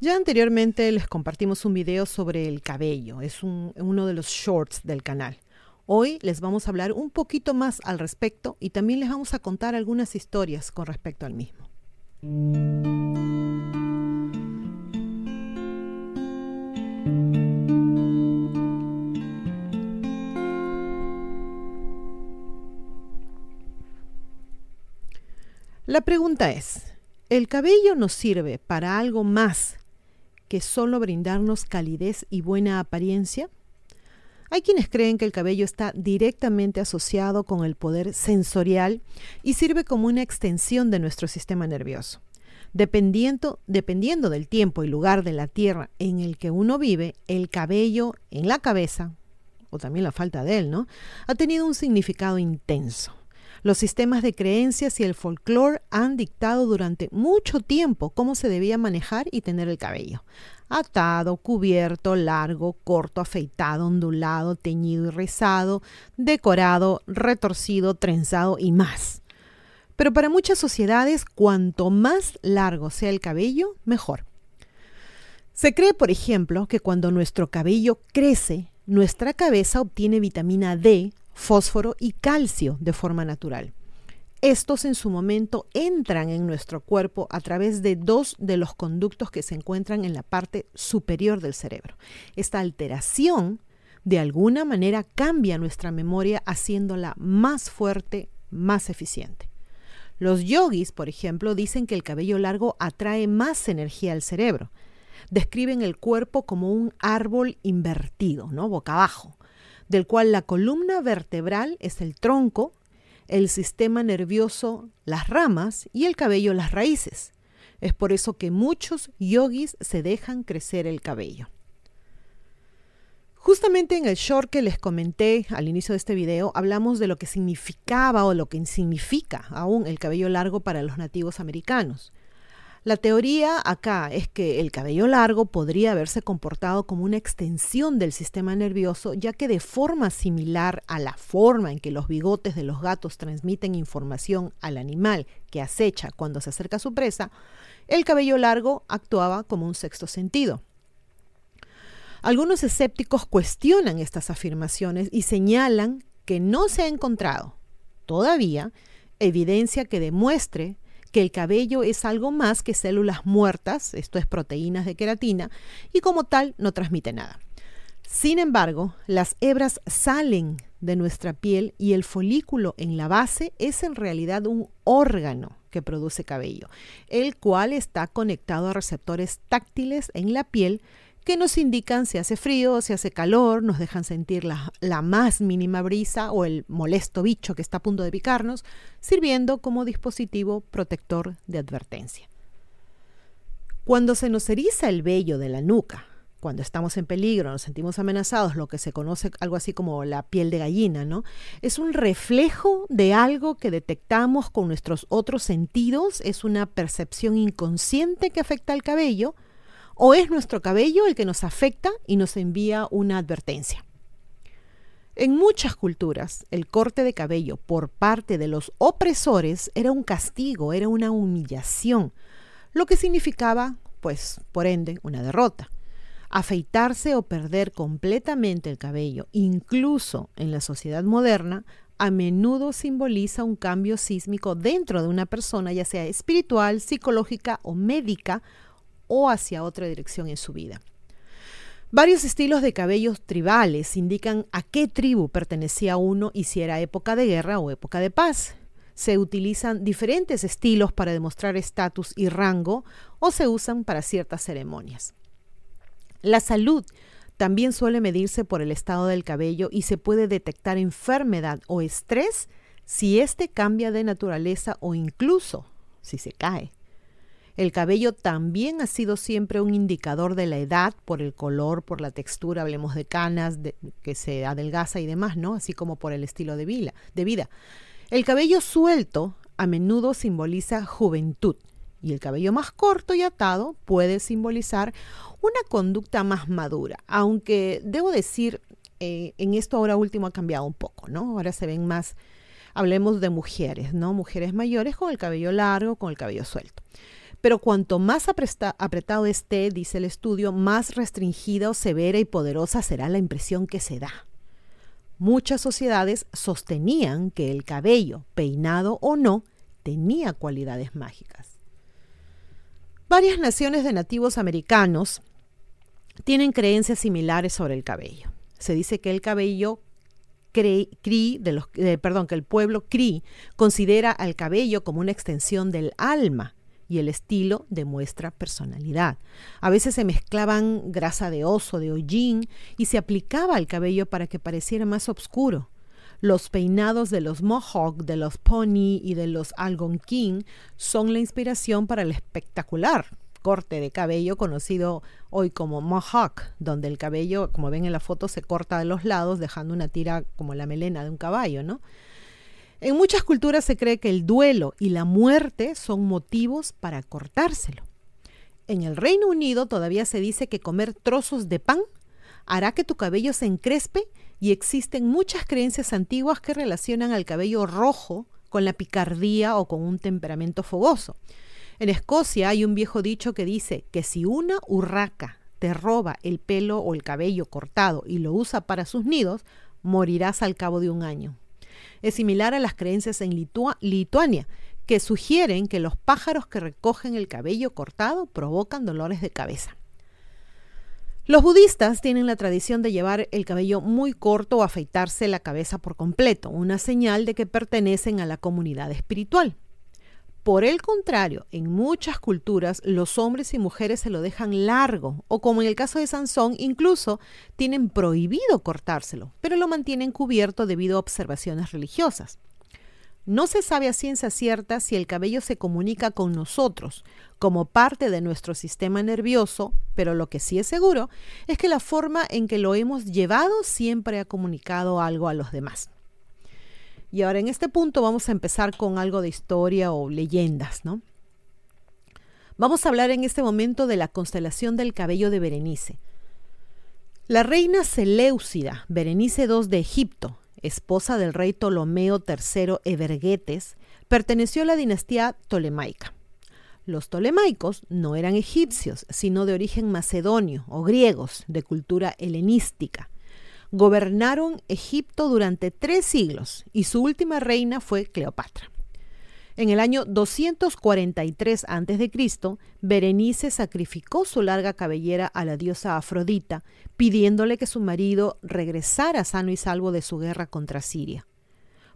Ya anteriormente les compartimos un video sobre el cabello, es uno de los shorts del canal. Hoy les vamos a hablar un poquito más al respecto y también les vamos a contar algunas historias con respecto al mismo. La pregunta es, ¿el cabello nos sirve para algo más que solo brindarnos calidez y buena apariencia? Hay quienes creen que el cabello está directamente asociado con el poder sensorial y sirve como una extensión de nuestro sistema nervioso. Dependiendo, dependiendo del tiempo y lugar de la tierra en el que uno vive, el cabello en la cabeza, o también la falta de él, ¿no? Ha tenido un significado intenso. Los sistemas de creencias y el folclore han dictado durante mucho tiempo cómo se debía manejar y tener el cabello. Atado, cubierto, largo, corto, afeitado, ondulado, teñido y rizado, decorado, retorcido, trenzado y más. Pero para muchas sociedades, cuanto más largo sea el cabello, mejor. Se cree, por ejemplo, que cuando nuestro cabello crece, nuestra cabeza obtiene vitamina D, fósforo y calcio de forma natural. Estos en su momento entran en nuestro cuerpo a través de dos de los conductos que se encuentran en la parte superior del cerebro. Esta alteración de alguna manera cambia nuestra memoria haciéndola más fuerte, más eficiente. Los yogis, por ejemplo, dicen que el cabello largo atrae más energía al cerebro. Describen el cuerpo como un árbol invertido, ¿no? Boca abajo del cual la columna vertebral es el tronco, el sistema nervioso las ramas y el cabello las raíces. Es por eso que muchos yogis se dejan crecer el cabello. Justamente en el short que les comenté al inicio de este video, hablamos de lo que significaba o lo que significa aún el cabello largo para los nativos americanos. La teoría acá es que el cabello largo podría haberse comportado como una extensión del sistema nervioso, ya que de forma similar a la forma en que los bigotes de los gatos transmiten información al animal que acecha cuando se acerca a su presa, el cabello largo actuaba como un sexto sentido. Algunos escépticos cuestionan estas afirmaciones y señalan que no se ha encontrado todavía evidencia que demuestre que el cabello es algo más que células muertas, esto es proteínas de queratina, y como tal no transmite nada. Sin embargo, las hebras salen de nuestra piel y el folículo en la base es en realidad un órgano que produce cabello, el cual está conectado a receptores táctiles en la piel que nos indican si hace frío, si hace calor, nos dejan sentir la, la, más mínima brisa o el molesto bicho que está a punto de picarnos, sirviendo como dispositivo protector de advertencia. Cuando se nos eriza el vello de la nuca, cuando estamos en peligro, nos sentimos amenazados, lo que se conoce algo así como la piel de gallina, ¿no? Es un reflejo de algo que detectamos con nuestros otros sentidos, es una percepción inconsciente que afecta al cabello, o es nuestro cabello el que nos afecta y nos envía una advertencia. En muchas culturas, el corte de cabello por parte de los opresores era un castigo, era una humillación, lo que significaba, pues, por ende, una derrota. Afeitarse o perder completamente el cabello, incluso en la sociedad moderna, a menudo simboliza un cambio sísmico dentro de una persona, ya sea espiritual, psicológica o médica, o hacia otra dirección en su vida. Varios estilos de cabellos tribales indican a qué tribu pertenecía uno y si era época de guerra o época de paz. Se utilizan diferentes estilos para demostrar estatus y rango o se usan para ciertas ceremonias. La salud también suele medirse por el estado del cabello y se puede detectar enfermedad o estrés si éste cambia de naturaleza o incluso si se cae. El cabello también ha sido siempre un indicador de la edad por el color, por la textura, hablemos de canas, que se adelgaza y demás, ¿no? Así como por el estilo de vida. El cabello suelto a menudo simboliza juventud y el cabello más corto y atado puede simbolizar una conducta más madura, aunque debo decir, eh, en esto ahora último ha cambiado un poco, ¿no? Ahora se ven más, hablemos de mujeres, ¿no? Mujeres mayores con el cabello largo, con el cabello suelto. Pero cuanto más apretado esté, dice el estudio, más restringida severa y poderosa será la impresión que se da. Muchas sociedades sostenían que el cabello, peinado o no, tenía cualidades mágicas. Varias naciones de nativos americanos tienen creencias similares sobre el cabello. Se dice que el cabello los, eh, perdón, que el pueblo Cree considera al cabello como una extensión del alma y el estilo demuestra personalidad. A veces se mezclaban grasa de oso, de hollín y se aplicaba al cabello para que pareciera más oscuro. Los peinados de los Mohawk, de los Pony y de los Algonquin son la inspiración para el espectacular corte de cabello conocido hoy como mohawk, donde el cabello, como ven en la foto, se corta de los lados dejando una tira como la melena de un caballo, ¿no? En muchas culturas se cree que el duelo y la muerte son motivos para cortárselo. En el Reino Unido todavía se dice que comer trozos de pan hará que tu cabello se encrespe y existen muchas creencias antiguas que relacionan al cabello rojo con la picardía o con un temperamento fogoso. En Escocia hay un viejo dicho que dice que si una urraca te roba el pelo o el cabello cortado y lo usa para sus nidos, morirás al cabo de un año. Es similar a las creencias en Lituania, que sugieren que los pájaros que recogen el cabello cortado provocan dolores de cabeza. Los budistas tienen la tradición de llevar el cabello muy corto o afeitarse la cabeza por completo, una señal de que pertenecen a la comunidad espiritual. Por el contrario, en muchas culturas los hombres y mujeres se lo dejan largo o como en el caso de Sansón, incluso tienen prohibido cortárselo, pero lo mantienen cubierto debido a observaciones religiosas. No se sabe a ciencia cierta si el cabello se comunica con nosotros como parte de nuestro sistema nervioso, pero lo que sí es seguro es que la forma en que lo hemos llevado siempre ha comunicado algo a los demás. Y ahora en este punto vamos a empezar con algo de historia o leyendas, ¿no? Vamos a hablar en este momento de la constelación del cabello de Berenice. La reina Seleucida, Berenice II de Egipto, esposa del rey Ptolomeo III Evergetes, perteneció a la dinastía tolemaica. Los tolemaicos no eran egipcios, sino de origen macedonio o griegos, de cultura helenística gobernaron Egipto durante tres siglos y su última reina fue Cleopatra. En el año 243 a.C., Berenice sacrificó su larga cabellera a la diosa Afrodita, pidiéndole que su marido regresara sano y salvo de su guerra contra Siria.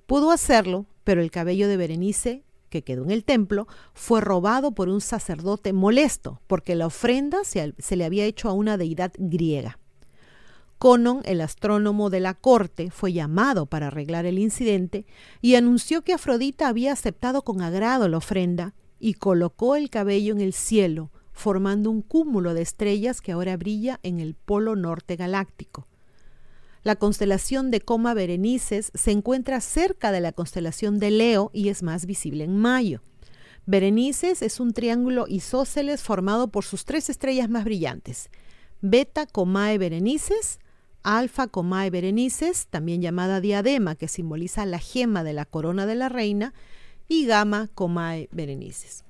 Pudo hacerlo, pero el cabello de Berenice, que quedó en el templo, fue robado por un sacerdote molesto, porque la ofrenda se, se le había hecho a una deidad griega. Conon, el astrónomo de la corte, fue llamado para arreglar el incidente y anunció que Afrodita había aceptado con agrado la ofrenda y colocó el cabello en el cielo, formando un cúmulo de estrellas que ahora brilla en el polo norte galáctico. La constelación de Coma Berenices se encuentra cerca de la constelación de Leo y es más visible en mayo. Berenices es un triángulo isósceles formado por sus tres estrellas más brillantes, Beta Comae Berenices, Alfa Comae Berenices, también llamada diadema, que simboliza la gema de la corona de la reina, y Gamma Comae Berenices.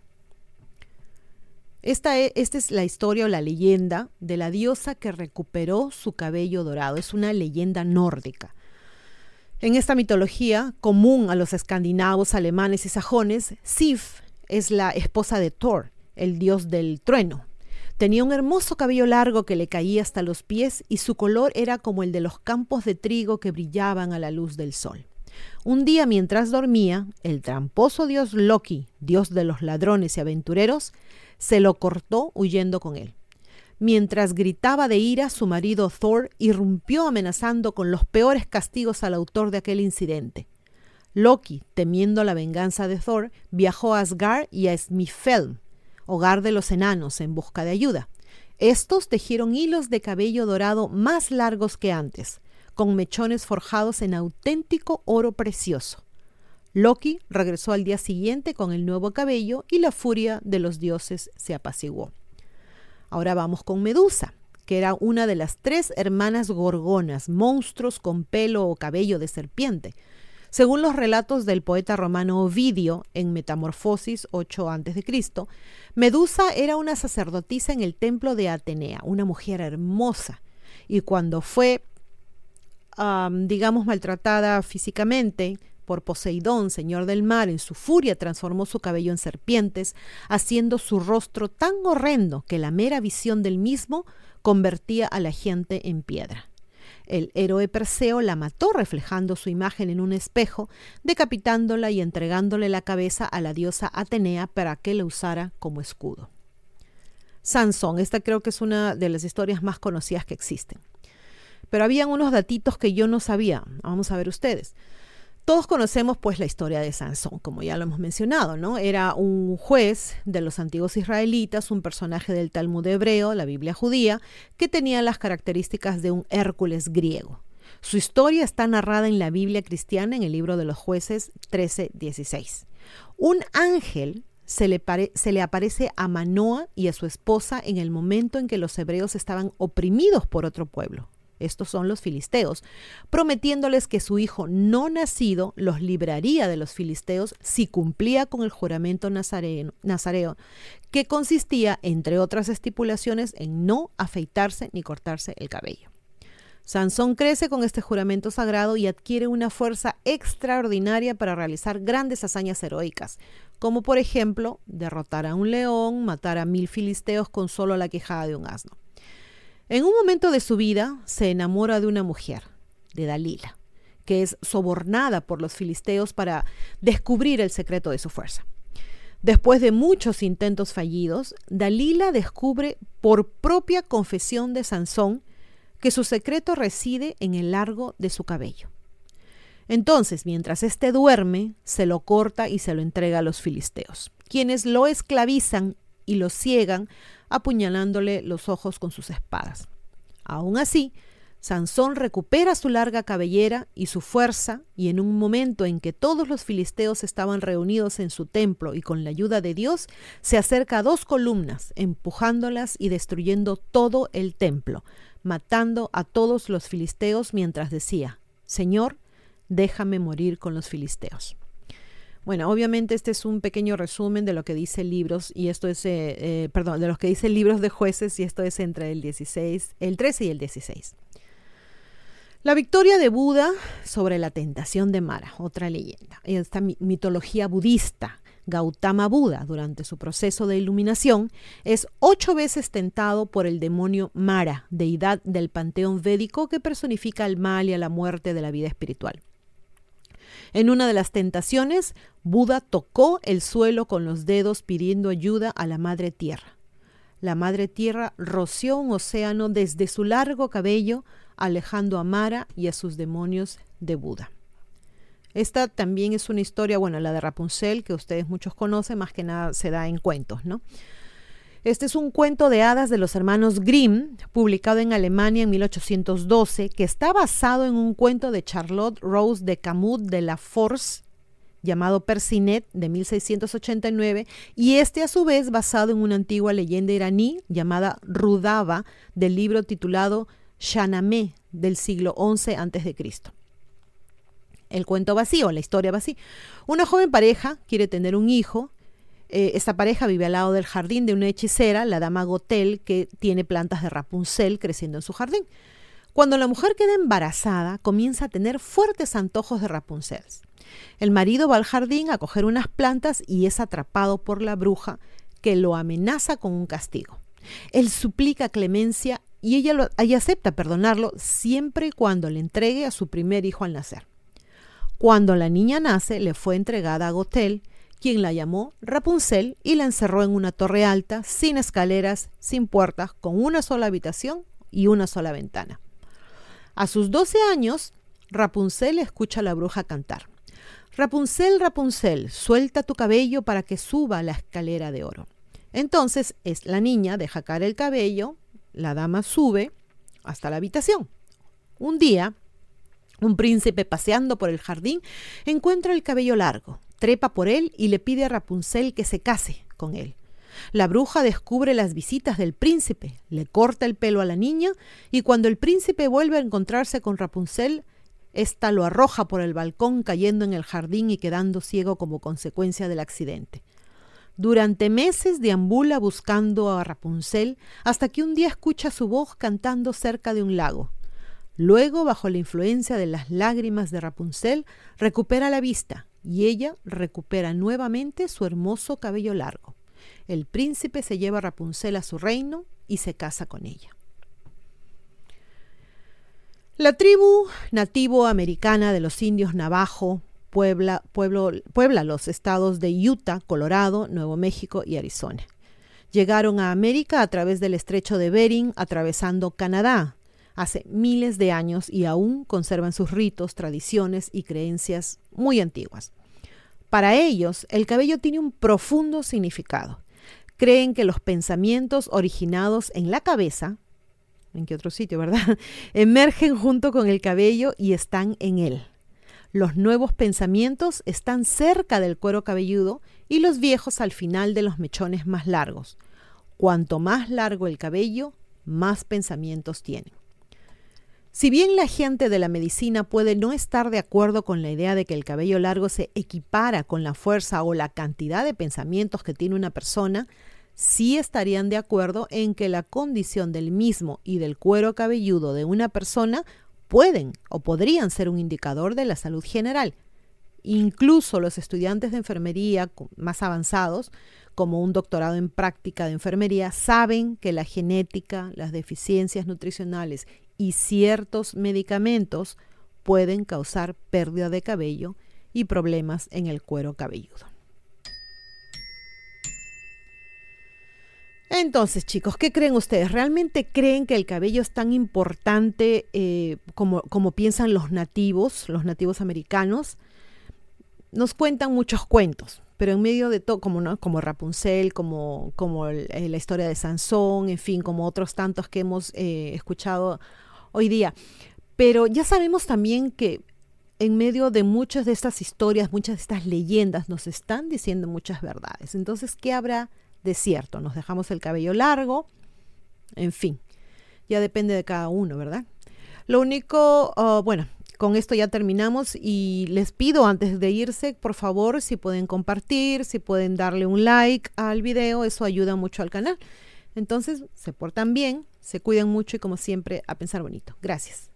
Esta es, esta es, la historia o la leyenda de la diosa que recuperó su cabello dorado. Es una leyenda nórdica. En esta mitología, común a los escandinavos, alemanes y sajones, Sif es la esposa de Thor, el dios del trueno, Tenía un hermoso cabello largo que le caía hasta los pies y su color era como el de los campos de trigo que brillaban a la luz del sol. Un día mientras dormía, el tramposo dios Loki, dios de los ladrones y aventureros, se lo cortó huyendo con él. Mientras gritaba de ira, su marido Thor irrumpió amenazando con los peores castigos al autor de aquel incidente. Loki, temiendo la venganza de Thor, viajó a Asgard y a Smifelm, hogar de los enanos, en busca de ayuda. Estos tejieron hilos de cabello dorado más largos que antes, con mechones forjados en auténtico oro precioso. Loki regresó al día siguiente con el nuevo cabello y la furia de los dioses se apaciguó. Ahora vamos con Medusa, que era una de las tres hermanas gorgonas, monstruos con pelo o cabello de serpiente. Según los relatos del poeta romano Ovidio en Metamorfosis 8 a.C., Medusa era una sacerdotisa en el templo de Atenea, una mujer hermosa, y cuando fue, digamos, maltratada físicamente, por Poseidón, señor del mar, en su furia transformó su cabello en serpientes, haciendo su rostro tan horrendo que la mera visión del mismo convertía a la gente en piedra. El héroe Perseo la mató reflejando su imagen en un espejo, decapitándola y entregándole la cabeza a la diosa Atenea para que la usara como escudo. Sansón, esta creo que es una de las historias más conocidas que existen. Pero habían unos datitos que yo no sabía. Vamos a ver ustedes. Todos conocemos pues la historia de Sansón, como ya lo hemos mencionado, ¿no? Era un juez de los antiguos israelitas, un personaje del Talmud hebreo, la Biblia judía, que tenía las características de un Hércules griego. Su historia está narrada en la Biblia cristiana en el libro de los jueces 13:16. Un ángel se le, se le, aparece a Manoa y a su esposa en el momento en que los hebreos estaban oprimidos por otro pueblo estos son los filisteos, prometiéndoles que su hijo no nacido los libraría de los filisteos si cumplía con el juramento nazareo, que consistía, entre otras estipulaciones, en no afeitarse ni cortarse el cabello. Sansón crece con este juramento sagrado y adquiere una fuerza extraordinaria para realizar grandes hazañas heroicas, como por ejemplo derrotar a un león, matar a mil filisteos con solo la quejada de un asno. En un momento de su vida se enamora de una mujer, de Dalila, que es sobornada por los filisteos para descubrir el secreto de su fuerza. Después de muchos intentos fallidos, Dalila descubre por propia confesión de Sansón que su secreto reside en el largo de su cabello. Entonces, mientras éste duerme, se lo corta y se lo entrega a los filisteos, quienes lo esclavizan y lo ciegan apuñalándole los ojos con sus espadas. Aún así, Sansón recupera su larga cabellera y su fuerza, y en un momento en que todos los filisteos estaban reunidos en su templo y con la ayuda de Dios, se acerca a dos columnas, empujándolas y destruyendo todo el templo, matando a todos los filisteos mientras decía, Señor, déjame morir con los filisteos. Bueno, obviamente este es un pequeño resumen de lo que dice libros y esto es, eh, eh, perdón, de los que dice libros de jueces y esto es entre el 16, el 13 y el 16. La victoria de Buda sobre la tentación de Mara, otra leyenda. Esta mitología budista, Gautama Buda, durante su proceso de iluminación, es ocho veces tentado por el demonio Mara, deidad del panteón védico que personifica el mal y a la muerte de la vida espiritual. En una de las tentaciones, Buda tocó el suelo con los dedos pidiendo ayuda a la Madre Tierra. La Madre Tierra roció un océano desde su largo cabello, alejando a Mara y a sus demonios de Buda. Esta también es una historia, bueno, la de Rapunzel, que ustedes muchos conocen, más que nada se da en cuentos, ¿no? Este es un cuento de hadas de los hermanos Grimm, publicado en Alemania en 1812, que está basado en un cuento de Charlotte Rose de Camus de la Force, llamado Persinet, de 1689, y este a su vez basado en una antigua leyenda iraní llamada Rudava, del libro titulado Shanameh, del siglo XI a.C. El cuento vacío, la historia vacía. Una joven pareja quiere tener un hijo eh, esta pareja vive al lado del jardín de una hechicera, la dama Gotel, que tiene plantas de Rapunzel creciendo en su jardín. Cuando la mujer queda embarazada, comienza a tener fuertes antojos de Rapunzel. El marido va al jardín a coger unas plantas y es atrapado por la bruja, que lo amenaza con un castigo. Él suplica clemencia y ella, lo, ella acepta perdonarlo siempre y cuando le entregue a su primer hijo al nacer. Cuando la niña nace, le fue entregada a Gotel, quien la llamó Rapunzel y la encerró en una torre alta, sin escaleras, sin puertas, con una sola habitación y una sola ventana. A sus 12 años, Rapunzel escucha a la bruja cantar. Rapunzel, Rapunzel, suelta tu cabello para que suba la escalera de oro. Entonces es la niña deja caer el cabello, la dama sube hasta la habitación. Un día, un príncipe paseando por el jardín encuentra el cabello largo, trepa por él y le pide a Rapunzel que se case con él. La bruja descubre las visitas del príncipe, le corta el pelo a la niña y cuando el príncipe vuelve a encontrarse con Rapunzel, Esta lo arroja por el balcón cayendo en el jardín y quedando ciego como consecuencia del accidente. Durante meses deambula buscando a Rapunzel hasta que un día escucha su voz cantando cerca de un lago. Luego, bajo la influencia de las lágrimas de Rapunzel, recupera la vista y ella recupera nuevamente su hermoso cabello largo. El príncipe se lleva a Rapunzel a su reino y se casa con ella. La tribu nativo americana de los indios navajo puebla, puebla los estados de Utah, Colorado, Nuevo México y Arizona. Llegaron a América a través del estrecho de Bering, atravesando Canadá, hace miles de años y aún conservan sus ritos, tradiciones y creencias muy antiguas. Para ellos, el cabello tiene un profundo significado. Creen que los pensamientos originados en la cabeza, ¿en qué otro sitio, verdad? Emergen junto con el cabello y están en él. Los nuevos pensamientos están cerca del cuero cabelludo y los viejos al final de los mechones más largos. Cuanto más largo el cabello, más pensamientos tienen. Si bien la gente de la medicina puede no estar de acuerdo con la idea de que el cabello largo se equipara con la fuerza o la cantidad de pensamientos que tiene una persona, sí estarían de acuerdo en que la condición del mismo y del cuero cabelludo de una persona pueden o podrían ser un indicador de la salud general. Incluso los estudiantes de enfermería más avanzados, como un doctorado en práctica de enfermería, saben que la genética, las deficiencias nutricionales y ciertos medicamentos pueden causar pérdida de cabello y problemas en el cuero cabelludo. Entonces, chicos, ¿qué creen ustedes? ¿Realmente creen que el cabello es tan importante eh, como, como, piensan los nativos, los nativos americanos? Nos cuentan muchos cuentos, pero en medio de todo, como, ¿no? como Rapunzel, como, como eh, la historia de Sansón, en fin, como otros tantos que hemos eh, escuchado hoy día. Pero ya sabemos también que en medio de muchas de estas historias, muchas de estas leyendas, nos están diciendo muchas verdades. Entonces, ¿qué habrá de cierto? ¿Nos dejamos el cabello largo? En fin, ya depende de cada uno, ¿verdad? Lo único, oh, bueno, con esto ya terminamos y les pido antes de irse, por favor, si pueden compartir, si pueden darle un like al video, eso ayuda mucho al canal. Entonces, se portan bien, se cuidan mucho y como siempre, a pensar bonito. Gracias.